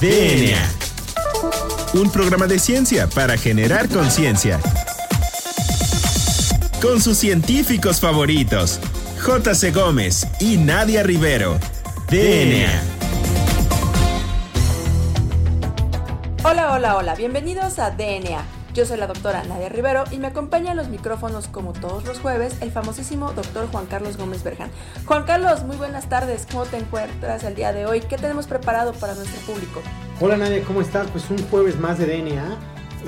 DNA. Un programa de ciencia para generar conciencia. Con sus científicos favoritos, J.C. Gómez y Nadia Rivero. DNA. Hola, hola, hola, bienvenidos a DNA. Yo soy la doctora Nadia Rivero y me acompaña en los micrófonos como todos los jueves el famosísimo doctor Juan Carlos Gómez Berjan. Juan Carlos, muy buenas tardes, ¿cómo te encuentras el día de hoy? ¿Qué tenemos preparado para nuestro público? Hola Nadia, ¿cómo estás? Pues un jueves más de DNA.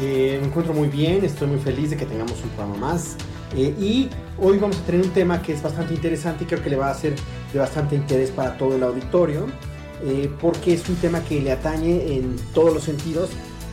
Eh, me encuentro muy bien, estoy muy feliz de que tengamos un programa más. Eh, y hoy vamos a tener un tema que es bastante interesante y creo que le va a ser de bastante interés para todo el auditorio, eh, porque es un tema que le atañe en todos los sentidos,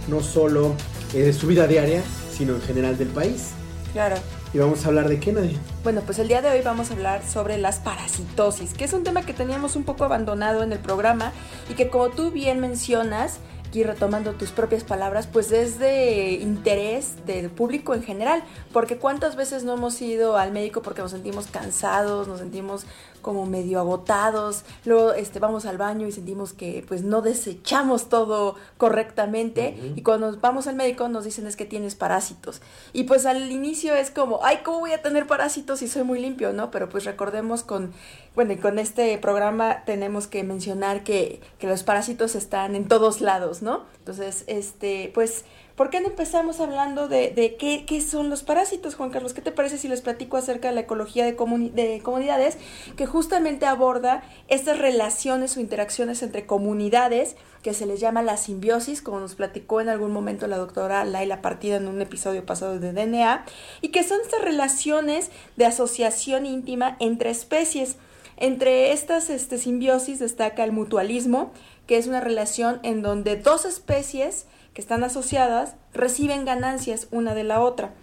no solo de su vida diaria, sino en general del país. Claro. ¿Y vamos a hablar de qué, Nadia? Bueno, pues el día de hoy vamos a hablar sobre las parasitosis, que es un tema que teníamos un poco abandonado en el programa y que como tú bien mencionas, aquí retomando tus propias palabras, pues es de interés del público en general, porque cuántas veces no hemos ido al médico porque nos sentimos cansados, nos sentimos como medio agotados, luego este, vamos al baño y sentimos que pues no desechamos todo correctamente y cuando vamos al médico nos dicen es que tienes parásitos y pues al inicio es como, ay, ¿cómo voy a tener parásitos si soy muy limpio, no? Pero pues recordemos con, bueno, y con este programa tenemos que mencionar que, que los parásitos están en todos lados, ¿no? Entonces, este, pues ¿Por qué no empezamos hablando de, qué, son los parásitos, Juan Carlos? ¿Qué te parece si les platico acerca de la ecología de, de comunidades, que justamente aborda estas relaciones o interacciones entre comunidades, que se les llama la simbiosis, como nos platicó en algún momento la doctora Laila Partida en un episodio pasado de DNA, y que son estas relaciones de asociación íntima entre especies. Entre estas este, simbiosis destaca el mutualismo, que es una relación en donde dos especies que están asociadas reciben ganancias una de la otra.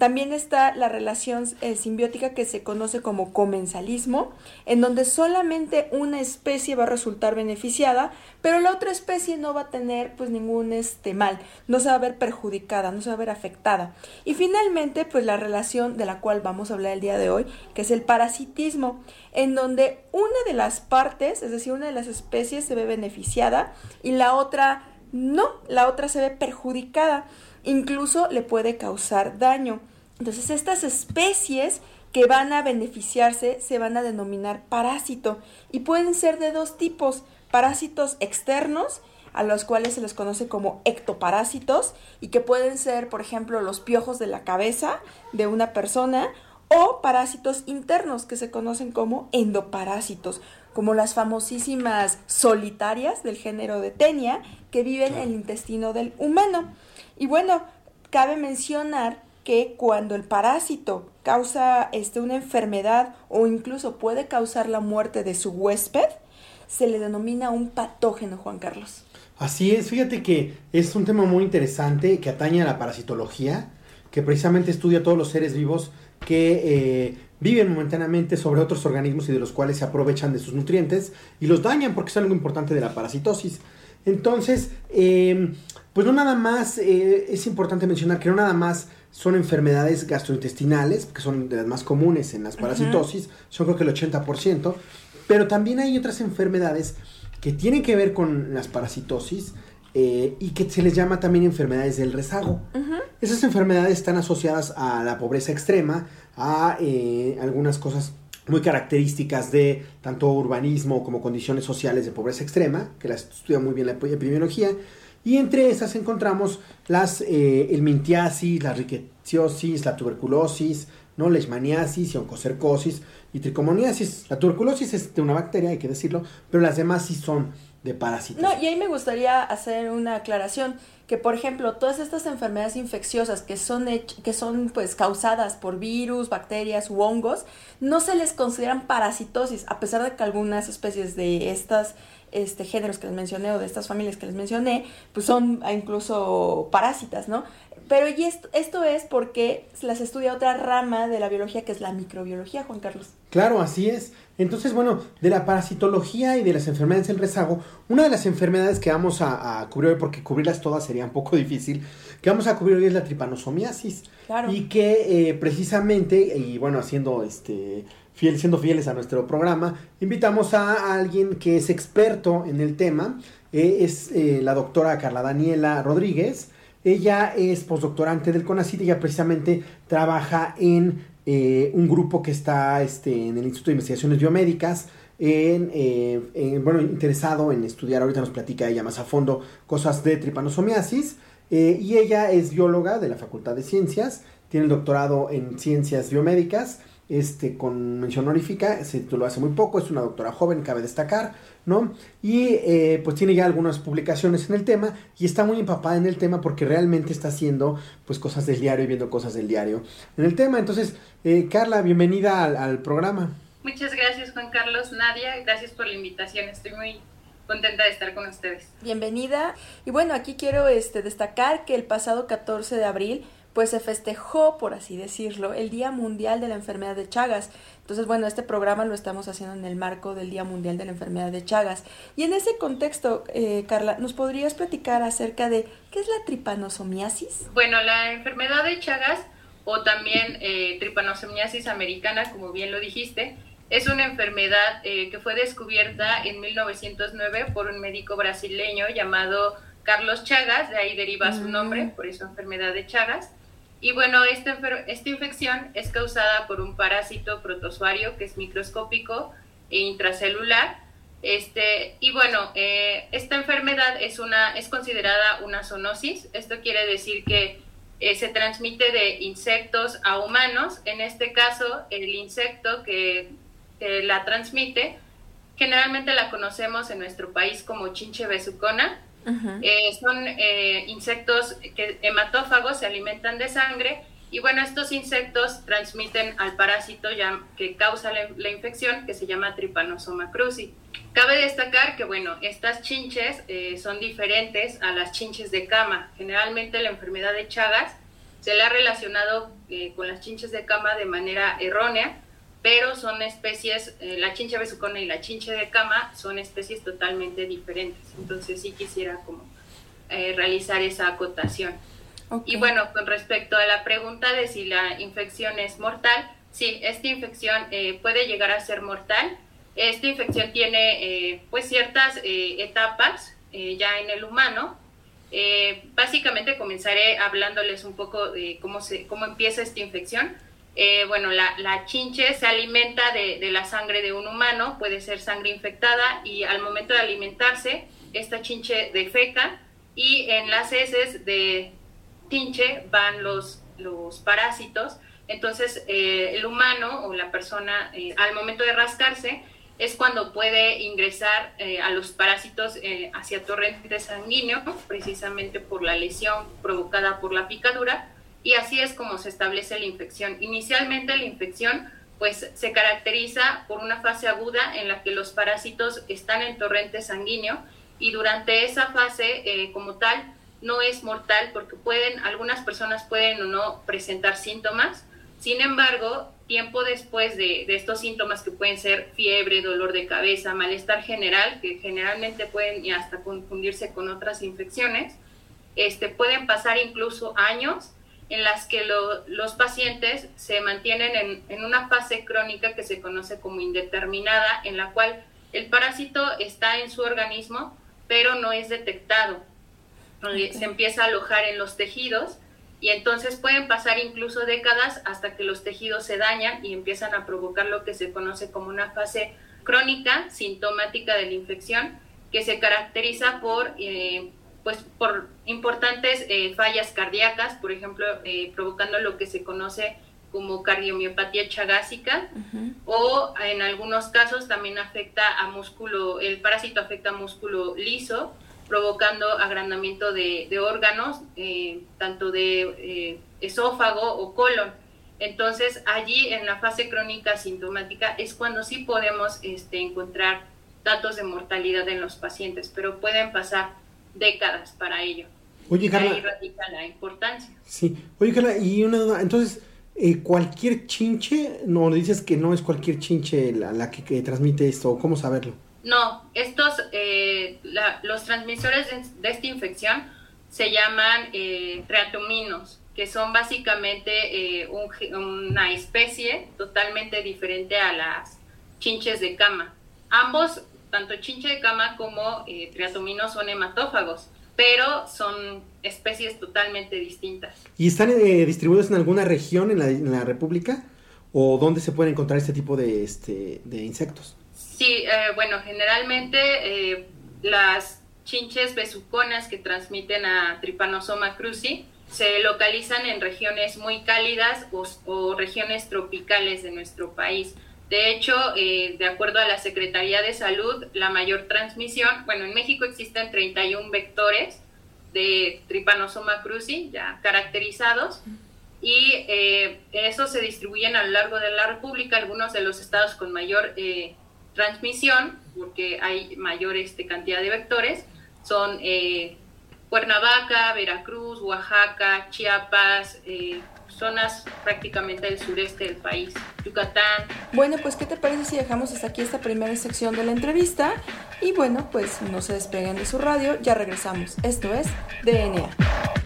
También está la relación eh, simbiótica que se conoce como comensalismo, en donde solamente una especie va a resultar beneficiada, pero la otra especie no va a tener pues ningún este mal, no se va a ver perjudicada, no se va a ver afectada. Y finalmente, pues la relación de la cual vamos a hablar el día de hoy, que es el parasitismo, en donde una de las partes, es decir, una de las especies se ve beneficiada y la otra no, la otra se ve perjudicada, incluso le puede causar daño. Entonces estas especies que van a beneficiarse se van a denominar parásito y pueden ser de dos tipos, parásitos externos a los cuales se les conoce como ectoparásitos y que pueden ser, por ejemplo, los piojos de la cabeza de una persona o parásitos internos que se conocen como endoparásitos, como las famosísimas solitarias del género de Tenia que viven en el intestino del humano. Y bueno, cabe mencionar que cuando el parásito causa este, una enfermedad o incluso puede causar la muerte de su huésped, se le denomina un patógeno, Juan Carlos. Así es, fíjate que es un tema muy interesante que atañe a la parasitología, que precisamente estudia todos los seres vivos que eh, viven momentáneamente sobre otros organismos y de los cuales se aprovechan de sus nutrientes y los dañan porque es algo importante de la parasitosis. Entonces, em, pues no nada más, eh, es importante mencionar que no nada más son enfermedades gastrointestinales, que son de las más comunes en las parasitosis, son creo que el 80%, pero también hay otras enfermedades que tienen que ver con las parasitosis, eh, y que se les llama también enfermedades del rezago. Esas enfermedades están asociadas a la pobreza extrema, a eh, algunas cosas muy características de tanto urbanismo como condiciones sociales de pobreza extrema, que las estudia muy bien la epidemiología, y entre esas encontramos las, eh, el mintiasis, la riqueciosis, la tuberculosis, ¿no? leishmaniasis y oncocercosis y tricomoniasis. La tuberculosis es de una bacteria, hay que decirlo, pero las demás sí son de parásitos. No, y ahí me gustaría hacer una aclaración que por ejemplo todas estas enfermedades infecciosas que son que son pues causadas por virus, bacterias u hongos no se les consideran parasitosis a pesar de que algunas especies de estas este géneros que les mencioné o de estas familias que les mencioné pues son incluso parásitas, ¿no? Pero y esto, esto es porque las estudia otra rama de la biología que es la microbiología, Juan Carlos. Claro, así es. Entonces, bueno, de la parasitología y de las enfermedades del rezago, una de las enfermedades que vamos a, cubrir hoy, porque cubrirlas todas sería un poco difícil, que vamos a cubrir hoy es la tripanosomiasis. Claro. Y que eh, precisamente, y bueno, haciendo este fiel, siendo fieles a nuestro programa, invitamos a alguien que es experto en el tema. Eh, es eh, la doctora Carla Daniela Rodríguez. Ella es postdoctorante del CONACYT y ella precisamente trabaja en eh, un grupo que está este, en el Instituto de Investigaciones Biomédicas, en, bueno, interesado en estudiar, ahorita nos platica ella más a fondo, cosas de tripanosomiasis. y ella es bióloga de la Facultad de Ciencias, tiene el doctorado en Ciencias Biomédicas este, con mención honorífica, se tituló hace muy poco, es una doctora joven, cabe destacar, ¿no? Y eh, pues tiene ya algunas publicaciones en el tema y está muy empapada en el tema porque realmente está haciendo pues cosas del diario y viendo cosas del diario en el tema. Entonces, eh, Carla, bienvenida al, programa. Muchas gracias Juan Carlos, Nadia, gracias por la invitación, estoy muy contenta de estar con ustedes. Bienvenida. Y bueno, aquí quiero este, destacar que el pasado 14 de abril pues se festejó, por así decirlo, el Día Mundial de la Enfermedad de Chagas. Entonces, bueno, este programa lo estamos haciendo en el marco del Día Mundial de la Enfermedad de Chagas. Y en ese contexto, eh, Carla, ¿nos podrías platicar acerca de qué es la tripanosomiasis? Bueno, la enfermedad de Chagas, o también eh, tripanosomiasis americana, como bien lo dijiste, es una enfermedad eh, que fue descubierta en 1909 por un médico brasileño llamado Carlos Chagas, de ahí deriva su nombre, por eso enfermedad de Chagas. Y bueno, esta, esta infección es causada por un parásito protozoario que es microscópico e intracelular. Este, y bueno, eh, esta enfermedad es, una, es considerada una zoonosis. Esto quiere decir que eh, se transmite de insectos a humanos. En este caso, el insecto que, la transmite, generalmente la conocemos en nuestro país como chinche besucona eh, son eh, insectos que hematófagos, se alimentan de sangre y bueno, estos insectos transmiten al parásito que causa la, infección, que se llama Trypanosoma cruzi. Cabe destacar que, bueno, estas chinches eh, son diferentes a las chinches de cama. Generalmente la enfermedad de Chagas se le ha relacionado con las chinches de cama de manera errónea, pero son especies, eh, la chincha besucona y la chincha de cama son especies totalmente diferentes. Entonces sí quisiera como eh, realizar esa acotación. Y bueno, con respecto a la pregunta de si la infección es mortal, sí, esta infección eh, puede llegar a ser mortal. Esta infección tiene pues ciertas etapas ya en el humano. básicamente comenzaré hablándoles un poco de cómo, se, cómo empieza esta infección eh, bueno, la, chinche se alimenta de, la sangre de un humano, puede ser sangre infectada y al momento de alimentarse, esta chinche defeca y en las heces de chinche van los, los parásitos. Entonces, eh, el humano o la persona, eh, al momento de rascarse, es cuando puede ingresar a los parásitos hacia torrente sanguíneo, precisamente por la lesión provocada por la picadura y así es como se establece la infección. Inicialmente la infección pues se caracteriza por una fase aguda en la que los parásitos están en torrente sanguíneo y durante esa fase eh, como tal no es mortal porque pueden algunas personas pueden o no presentar síntomas. Sin embargo, tiempo después de, de estos síntomas que pueden ser fiebre, dolor de cabeza, malestar general, que generalmente pueden hasta confundirse con otras infecciones, este, pueden pasar incluso años en las que los pacientes se mantienen en, una fase crónica que se conoce como indeterminada, en la cual el parásito está en su organismo, pero no es detectado. Se empieza a alojar en los tejidos y entonces pueden pasar incluso décadas hasta que los tejidos se dañan y empiezan a provocar lo que se conoce como una fase crónica sintomática de la infección, que se caracteriza por eh, pues por importantes eh, fallas cardíacas, por ejemplo, eh, provocando lo que se conoce como cardiomiopatía chagásica, o en algunos casos también afecta a músculo, el parásito afecta a músculo liso, provocando agrandamiento de, órganos, eh, tanto de esófago o colon. Entonces, allí en la fase crónica sintomática es cuando sí podemos este, encontrar datos de mortalidad en los pacientes, pero pueden pasar décadas para ello. Oye, Carla. ahí radica la importancia. Sí. Oye, Carla, y una duda, entonces, eh, cualquier chinche, no dices que no es cualquier chinche la, que, transmite esto, ¿cómo saberlo? No, estos, eh, los transmisores de, esta infección se llaman eh, que son básicamente eh, una especie totalmente diferente a las chinches de cama. Ambos, tanto chinche de cama como eh, triatominos, son hematófagos, pero son especies totalmente distintas. ¿Y están eh, distribuidos en alguna región en la, en la, República? ¿O dónde se puede encontrar este tipo de, este, de insectos? Sí, bueno, generalmente las chinches besuconas que transmiten a Trypanosoma cruzi se localizan en regiones muy cálidas o, regiones tropicales de nuestro país. De hecho, eh, de acuerdo a la Secretaría de Salud, la mayor transmisión, bueno, en México existen 31 vectores de Trypanosoma cruzi ya caracterizados y eh, esos se distribuyen a lo largo de la República, algunos de los estados con mayor eh, transmisión, porque hay mayor este, cantidad de vectores, son Cuernavaca, Veracruz, Oaxaca, Chiapas, zonas prácticamente del sureste del país, Yucatán. Bueno, pues ¿qué te parece si dejamos hasta aquí esta primera sección de la entrevista? Y bueno, pues no se despeguen de su radio, ya regresamos. Esto es DNA.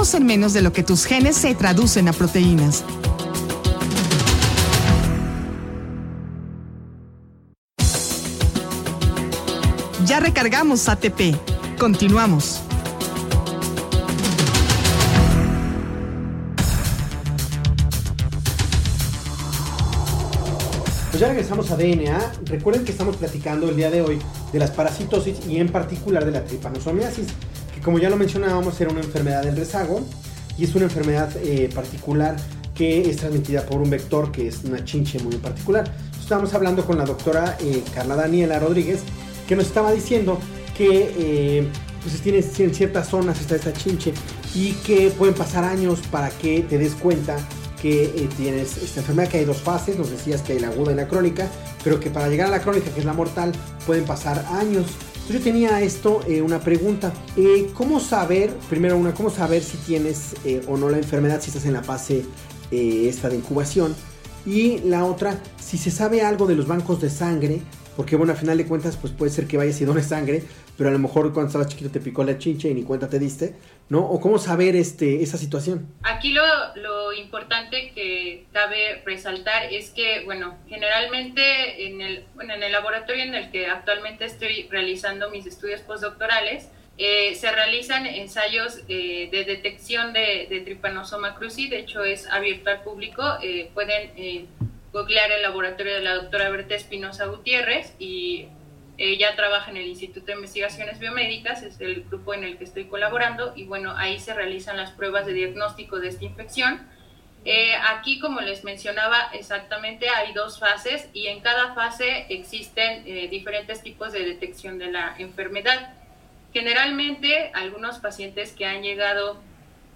En menos de lo que tus genes se traducen a proteínas. Ya recargamos ATP. Continuamos. Pues ya regresamos a DNA. Recuerden que estamos platicando el día de hoy de las parasitosis y en particular de la tripanosomiasis como ya lo mencionábamos, era una enfermedad del rezago y es una enfermedad eh, particular que es transmitida por un vector que es una chinche muy particular. Estábamos hablando con la doctora eh, Carla Daniela Rodríguez que nos estaba diciendo que eh, pues tiene, en ciertas zonas está esta chinche y que pueden pasar años para que te des cuenta que tienes esta enfermedad, que hay dos fases, nos decías que hay la aguda y la crónica, pero que para llegar a la crónica, que es la mortal, pueden pasar años yo tenía esto, eh, una pregunta. Eh, ¿Cómo saber, primero una, cómo saber si tienes eh, o no la enfermedad, si estás en la fase esta de incubación? Y la otra, si se sabe algo de los bancos de sangre, porque bueno, al final de cuentas, pues puede ser que vayas y dones sangre, pero a lo mejor cuando estabas chiquito te picó la chinche y ni cuenta te diste, ¿no? ¿O cómo saber este, esa situación? Aquí lo, lo importante que cabe resaltar es que, bueno, generalmente en el, bueno, en el laboratorio en el que actualmente estoy realizando mis estudios postdoctorales, eh, se realizan ensayos eh, de detección de, de, Trypanosoma cruzi, de hecho es abierto al público, eh, pueden googlear el laboratorio de la doctora Berta Espinosa Gutiérrez y ella trabaja en el Instituto de Investigaciones Biomédicas, es el grupo en el que estoy colaborando y bueno, ahí se realizan las pruebas de diagnóstico de esta infección. Eh, aquí, como les mencionaba, exactamente hay dos fases y en cada fase existen eh, diferentes tipos de detección de la enfermedad. Generalmente, algunos pacientes que han llegado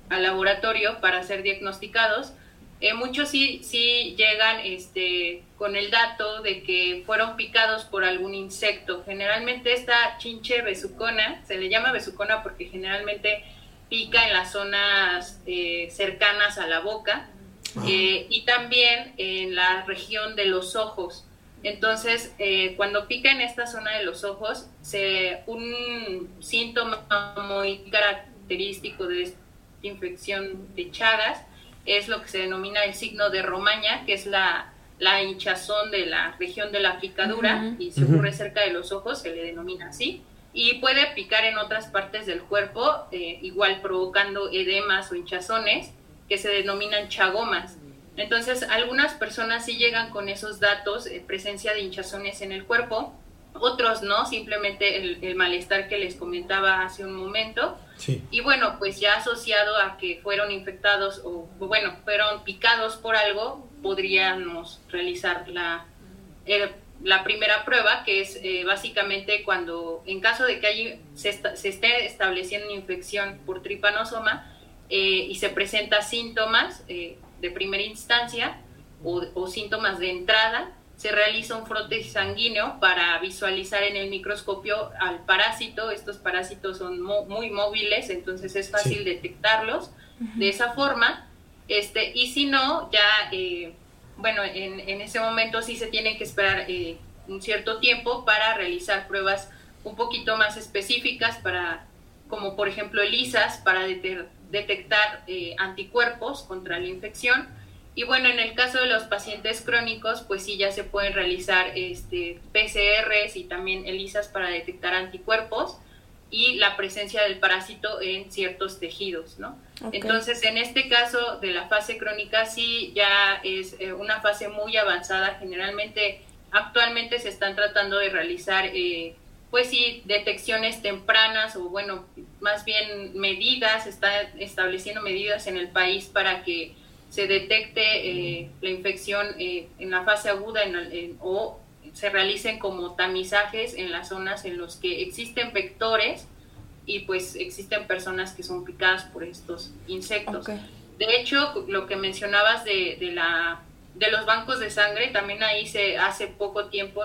al laboratorio para ser diagnosticados eh, muchos sí, sí llegan este, con el dato de que fueron picados por algún insecto. Generalmente esta chinche besucona, se le llama besucona porque generalmente pica en las zonas eh, cercanas a la boca ah. eh, y también en la región de los ojos. Entonces, cuando pica en esta zona de los ojos, se, un síntoma muy característico de esta infección de Chagas es lo que se denomina el signo de Romaña, que es la, la hinchazón de la región de la picadura y si ocurre cerca de los ojos se le denomina así. Y puede picar en otras partes del cuerpo, eh, igual provocando edemas o hinchazones que se denominan chagomas. Entonces, algunas personas sí llegan con esos datos, eh, presencia de hinchazones en el cuerpo, otros no, simplemente el, malestar que les comentaba hace un momento. Y bueno, pues ya asociado a que fueron infectados o, bueno, fueron picados por algo, podríamos realizar la, eh, la primera prueba, que es eh, básicamente cuando, en caso de que hay, se, esté estableciendo una infección por tripanosoma eh, y se presenta síntomas de primera instancia o, o síntomas de entrada, se realiza un frote sanguíneo para visualizar en el microscopio al parásito. Estos parásitos son muy móviles, entonces es fácil detectarlos de esa forma. Este, y si no, ya, eh, bueno, en, en, ese momento sí se tiene que esperar eh, un cierto tiempo para realizar pruebas un poquito más específicas para, como por ejemplo ELISAS, para detectar eh, anticuerpos contra la infección y bueno, en el caso de los pacientes crónicos, pues sí ya se pueden realizar este, PCRs y también ELISAs para detectar anticuerpos y la presencia del parásito en ciertos tejidos, ¿no? Entonces, en este caso de la fase crónica sí ya es eh, una fase muy avanzada. Generalmente, actualmente se están tratando de realizar, eh, pues sí, detecciones tempranas o bueno, más bien medidas, está estableciendo medidas en el país para que se detecte eh, la infección eh, en la fase aguda o se realicen como tamizajes en las zonas en los que existen vectores y pues existen personas que son picadas por estos insectos. De hecho, lo que mencionabas de, de, la, de los bancos de sangre, también ahí se hace poco tiempo,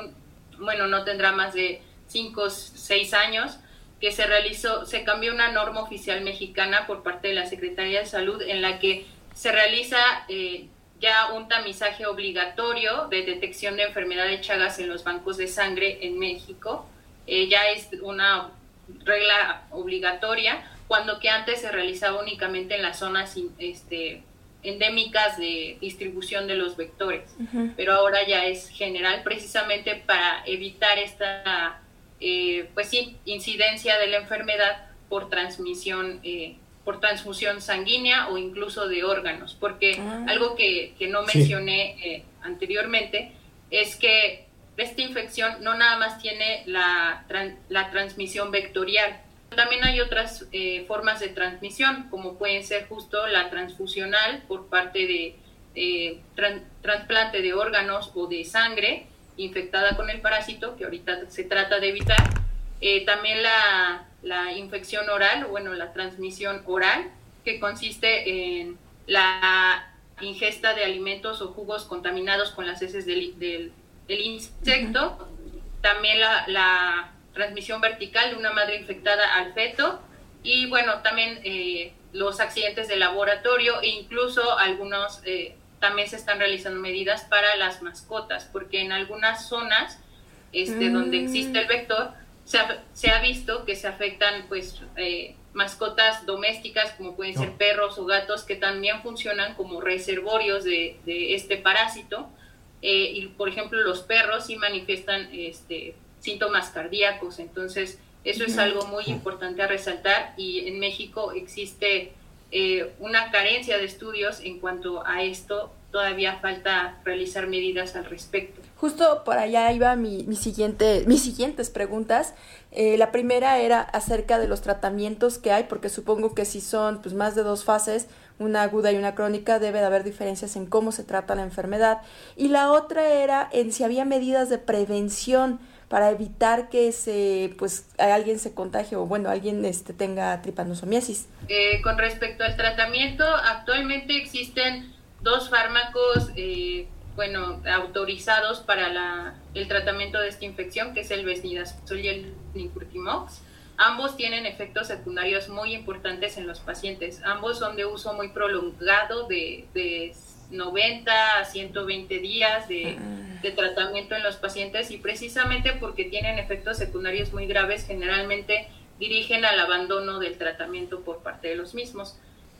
bueno, no tendrá más de 5 o 6 años, que se realizó, se cambió una norma oficial mexicana por parte de la Secretaría de Salud en la que se realiza eh, ya un tamizaje obligatorio de detección de enfermedad de Chagas en los bancos de sangre en México. Eh, ya es una regla obligatoria, cuando que antes se realizaba únicamente en las zonas este, endémicas de distribución de los vectores, pero ahora ya es general precisamente para evitar esta eh, pues sí, incidencia de la enfermedad por transmisión por transfusión sanguínea o incluso de órganos, porque ah. algo que, no mencioné eh, anteriormente es que esta infección no nada más tiene la, la transmisión vectorial, también hay otras eh, formas de transmisión, como pueden ser justo la transfusional por parte de trasplante de órganos o de sangre infectada con el parásito, que ahorita se trata de evitar. Eh, también la la infección oral, bueno, la transmisión oral, que consiste en la ingesta de alimentos o jugos contaminados con las heces del, del, insecto, también la, la, transmisión vertical de una madre infectada al feto y bueno, también eh, los accidentes de laboratorio e incluso algunos eh, también se están realizando medidas para las mascotas, porque en algunas zonas este, donde existe el vector, se ha, visto que se afectan pues eh, mascotas domésticas como pueden ser perros o gatos que también funcionan como reservorios de, este parásito. Eh, y por ejemplo los perros sí manifiestan este, síntomas cardíacos. Entonces eso es algo muy importante a resaltar. Y en México existe eh, una carencia de estudios en cuanto a esto. Todavía falta realizar medidas al respecto. Justo por allá iba mi, mi siguiente, mis siguientes preguntas. Eh, la primera era acerca de los tratamientos que hay, porque supongo que si son pues, más de dos fases, una aguda y una crónica, debe de haber diferencias en cómo se trata la enfermedad. Y la otra era en si había medidas de prevención para evitar que se, pues, alguien se contagie o, bueno, alguien este, tenga tripanosomiasis. Eh, con respecto al tratamiento, actualmente existen dos fármacos, eh, bueno, autorizados para la, el tratamiento de esta infección, que es el Vesnidazol y el Nicurtimox. Ambos tienen efectos secundarios muy importantes en los pacientes. Ambos son de uso muy prolongado, de, de 90 a 120 días de, ah. de, tratamiento en los pacientes y precisamente porque tienen efectos secundarios muy graves, generalmente dirigen al abandono del tratamiento por parte de los mismos.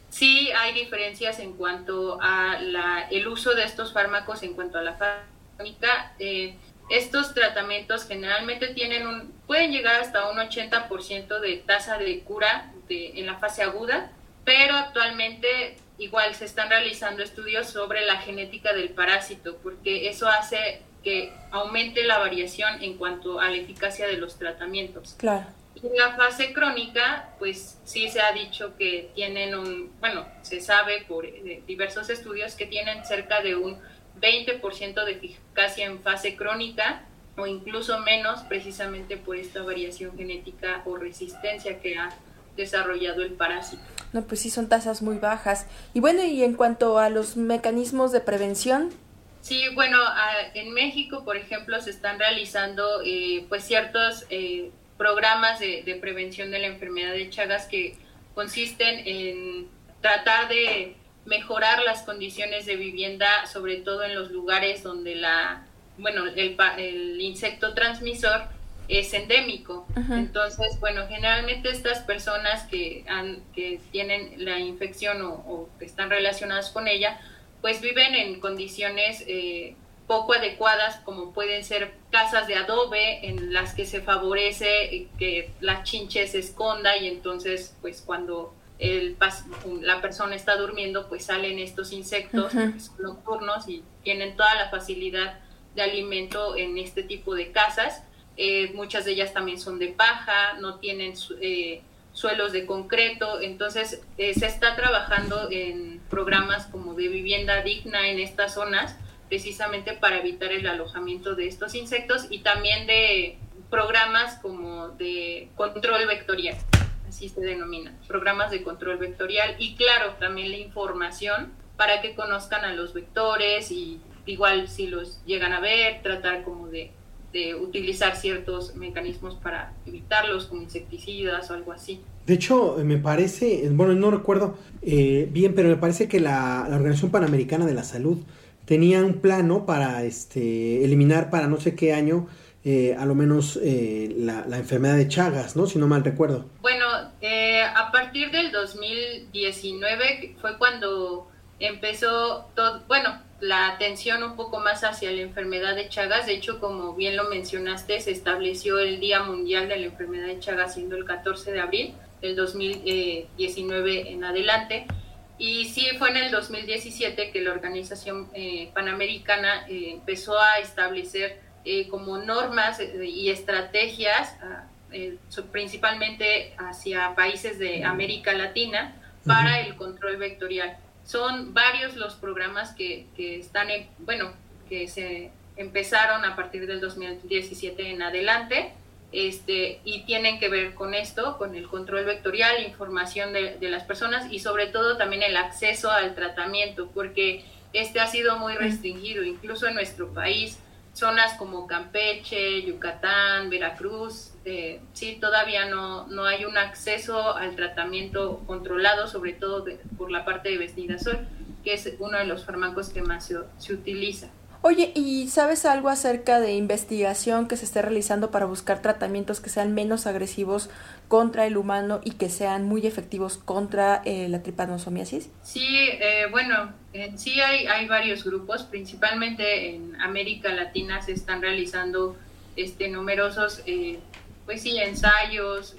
Sí hay diferencias en cuanto a la, el uso de estos fármacos, en cuanto a la fármica. Eh, estos tratamientos generalmente tienen un, pueden llegar hasta un 80% de tasa de cura de, en la fase aguda, pero actualmente igual se están realizando estudios sobre la genética del parásito, porque eso hace que aumente la variación en cuanto a la eficacia de los tratamientos. Claro. En la fase crónica, pues sí se ha dicho que tienen un, bueno, se sabe por eh, diversos estudios que tienen cerca de un 20% de eficacia en fase crónica o incluso menos precisamente por esta variación genética o resistencia que ha desarrollado el parásito. No, pues sí son tasas muy bajas. Y bueno, y en cuanto a los mecanismos de prevención, Sí, bueno, en México, por ejemplo, se están realizando eh, pues ciertos eh, programas de, de, prevención de la enfermedad de Chagas que consisten en tratar de mejorar las condiciones de vivienda, sobre todo en los lugares donde la, bueno, el, el insecto transmisor es endémico. Entonces, bueno, generalmente estas personas que, han, que tienen la infección o, o están relacionadas con ella, pues viven en condiciones eh, poco adecuadas, como pueden ser casas de adobe en las que se favorece que la chinche se esconda y entonces, pues cuando el, la persona está durmiendo, pues salen estos insectos nocturnos y tienen toda la facilidad de alimento en este tipo de casas. Eh, muchas de ellas también son de paja, no tienen eh, suelos de concreto, entonces eh, se está trabajando en programas como de vivienda digna en estas zonas, precisamente para evitar el alojamiento de estos insectos y también de programas como de control vectorial, así se denomina, programas de control vectorial y claro, también la información para que conozcan a los vectores y igual si los llegan a ver, tratar como de de utilizar ciertos mecanismos para evitarlos, como insecticidas o algo así. De hecho, me parece, bueno, no recuerdo eh, bien, pero me parece que la, Organización Panamericana de la Salud tenía un plano para este, eliminar para no sé qué año eh, a lo menos eh, la, enfermedad de Chagas, ¿no? Si no mal recuerdo. Bueno, a partir del 2019 fue cuando empezó todo, bueno, la atención un poco más hacia la enfermedad de Chagas. De hecho, como bien lo mencionaste, se estableció el Día Mundial de la Enfermedad de Chagas siendo el 14 de abril del 2019 en adelante. Y sí fue en el 2017 que la Organización eh, Panamericana eh, empezó a establecer eh, como normas y estrategias, ah, principalmente hacia países de América Latina, para el control vectorial. Son varios los programas que, que están, en, bueno, que se empezaron a partir del 2017 en adelante este, y tienen que ver con esto, con el control vectorial, información de, de, las personas y sobre todo también el acceso al tratamiento, porque este ha sido muy restringido, incluso en nuestro país zonas como Campeche, Yucatán, Veracruz, eh, sí, todavía no, no hay un acceso al tratamiento controlado, sobre todo por la parte de Vesnidazol, que es uno de los fármacos que más se, se utiliza. Oye, ¿y sabes algo acerca de investigación que se esté realizando para buscar tratamientos que sean menos agresivos contra el humano y que sean muy efectivos contra eh, la tripanosomiasis? Sí, eh, bueno, sí hay, hay varios grupos, principalmente en América Latina se están realizando este, numerosos, eh, pues sí, ensayos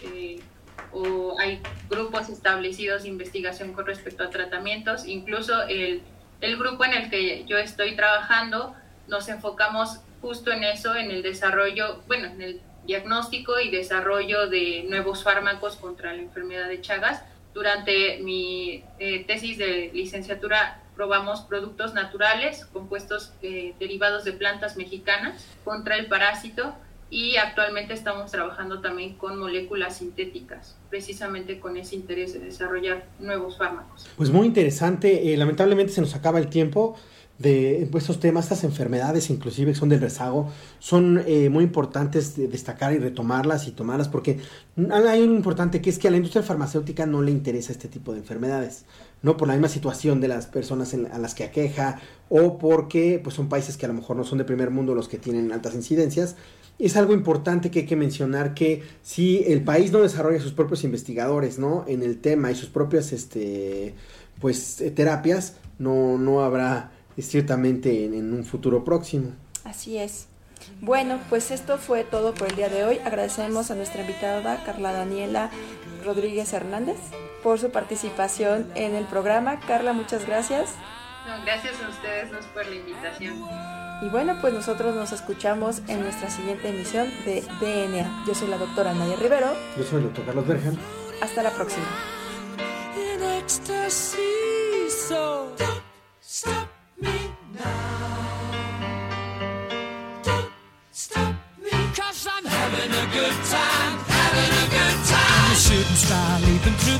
o hay grupos establecidos de investigación con respecto a tratamientos, incluso el el grupo en el que yo estoy trabajando nos enfocamos justo en eso, en el desarrollo, bueno, en el diagnóstico y desarrollo de nuevos fármacos contra la enfermedad de Chagas. Durante mi eh, tesis de licenciatura probamos productos naturales, compuestos eh, derivados de plantas mexicanas contra el parásito y actualmente estamos trabajando también con moléculas sintéticas, precisamente con ese interés de desarrollar nuevos fármacos. Pues muy interesante, eh, lamentablemente se nos acaba el tiempo de pues, estos temas, estas enfermedades inclusive que son del rezago, son eh, muy importantes de destacar y retomarlas y tomarlas porque hay un importante que es que a la industria farmacéutica no le interesa este tipo de enfermedades, no por la misma situación de las personas a las que aqueja o porque pues, son países que a lo mejor no son de primer mundo los que tienen altas incidencias, es algo importante que hay que mencionar que si el país no desarrolla sus propios investigadores, ¿no? En el tema y sus propias, este, pues, eh, terapias, no, no habrá ciertamente en, un futuro próximo. Así es. Bueno, pues esto fue todo por el día de hoy. Agradecemos a nuestra invitada Carla Daniela Rodríguez Hernández por su participación en el programa. Carla, muchas gracias. gracias a ustedes por la invitación. Y bueno, pues nosotros nos escuchamos en nuestra siguiente emisión de DNA. Yo soy la doctora Nadia Rivero. Yo soy el doctor Carlos Bergen. Hasta la próxima. shooting star leaping through